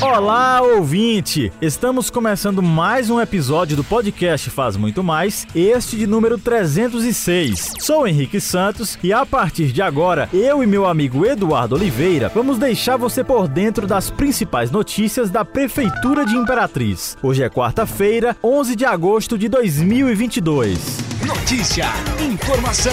Olá, ouvinte! Estamos começando mais um episódio do podcast Faz Muito Mais, este de número 306. Sou Henrique Santos e a partir de agora, eu e meu amigo Eduardo Oliveira vamos deixar você por dentro das principais notícias da Prefeitura de Imperatriz. Hoje é quarta-feira, 11 de agosto de 2022. Notícia, informação.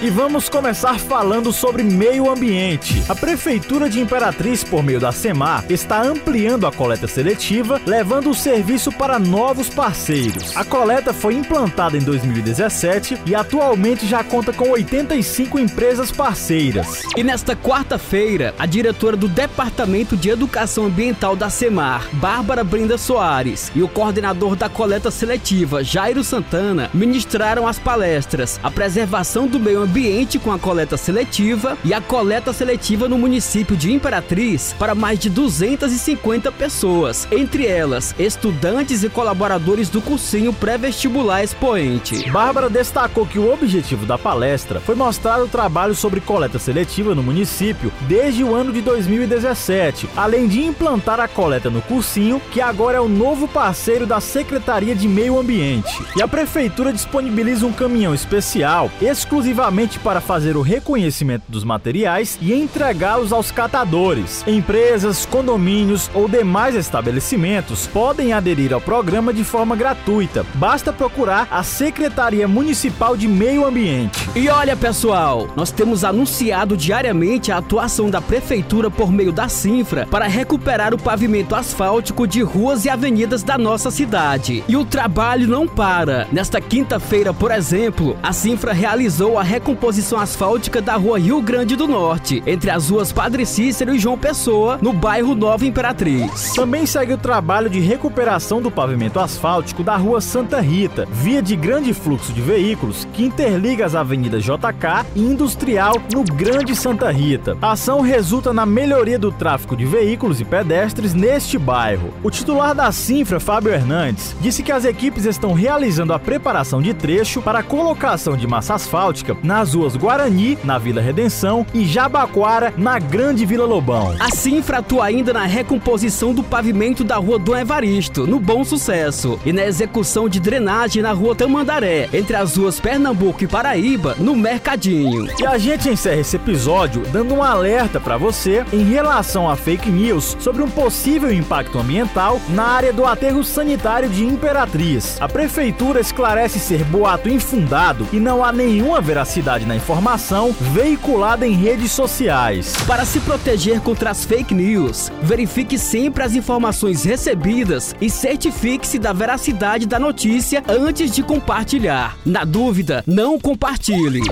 E vamos começar falando sobre meio ambiente. A Prefeitura de Imperatriz, por meio da SEMAR, está ampliando a coleta seletiva, levando o serviço para novos parceiros. A coleta foi implantada em 2017 e atualmente já conta com 85 empresas parceiras. E nesta quarta-feira, a diretora do Departamento de Educação Ambiental da SEMAR, Bárbara Brenda Soares, e o coordenador da coleta seletiva, Jairo Santana, ministraram as palestras A Preservação do Meio Ambiente com a Coleta Seletiva e a Coleta Seletiva no município de Imperatriz para mais de 250 pessoas, entre elas estudantes e colaboradores do cursinho pré-vestibular expoente. Bárbara destacou que o objetivo da palestra foi mostrar o trabalho sobre coleta seletiva no município desde o ano de 2017, além de implantar a coleta no cursinho, que agora é o novo parceiro da Secretaria de Meio Ambiente. E a prefeitura disponibiliza um caminhão especial exclusivamente para fazer o reconhecimento dos materiais e entregá-los aos catadores. Empresas, condomínios ou demais estabelecimentos podem aderir ao programa de forma gratuita. Basta procurar a Secretaria Municipal de Meio Ambiente. E olha, pessoal, nós temos anunciado diariamente a atuação da prefeitura por meio da Sinfra para recuperar o pavimento asfáltico de ruas e avenidas da nossa cidade. E o trabalho não para. Nesta quinta-feira, por exemplo, a Sinfra realizou a recomposição asfáltica da rua Rio Grande do Norte, entre as ruas Padre Cícero e João Pessoa, no bairro Nova Imperatriz. Também segue o trabalho de recuperação do pavimento asfáltico da rua Santa Rita, via de grande fluxo de veículos que interliga as avenidas JK e Industrial no Grande Santa Rita. A ação resulta na melhoria do tráfego de veículos e pedestres neste bairro. O titular da Sinfra, Fábio Hernandes, disse que as equipes estão realizando a preparação de trecho para a colocação de massa asfáltica nas ruas Guarani, na Vila Redenção, e Jabaquara, na Grande Vila Lobão. A Sinfra atua ainda na recomposição do pavimento da rua Dom Evaristo, no Bom Sucesso, e na execução de drenagem na rua Tamandaré, entre as ruas Pernambuco e Paraíba, no Mercadinho. E a gente encerra esse episódio dando um alerta para você em relação a fake news sobre um possível impacto ambiental na área do aterro sanitário de Imperatriz. A prefeitura esclarece ser boato infundado e não há nenhuma veracidade na informação veiculada em redes sociais. Para se proteger contra as fake news, verifique sempre as informações recebidas e certifique-se da veracidade da notícia antes de compartilhar. Na dúvida, não compartilhe.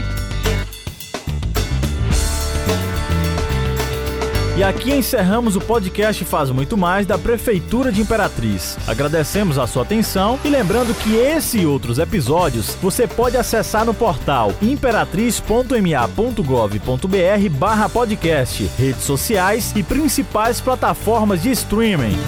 E aqui encerramos o podcast Faz Muito Mais da Prefeitura de Imperatriz. Agradecemos a sua atenção e lembrando que esse e outros episódios você pode acessar no portal imperatriz.ma.gov.br barra podcast, redes sociais e principais plataformas de streaming.